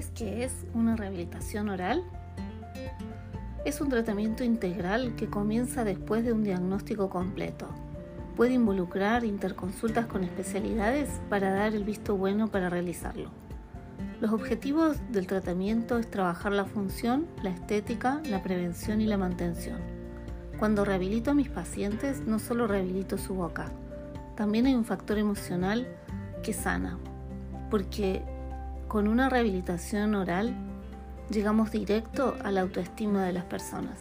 ¿Sabes qué es una rehabilitación oral? Es un tratamiento integral que comienza después de un diagnóstico completo. Puede involucrar interconsultas con especialidades para dar el visto bueno para realizarlo. Los objetivos del tratamiento es trabajar la función, la estética, la prevención y la mantención. Cuando rehabilito a mis pacientes, no solo rehabilito su boca, también hay un factor emocional que sana, porque con una rehabilitación oral llegamos directo a la autoestima de las personas.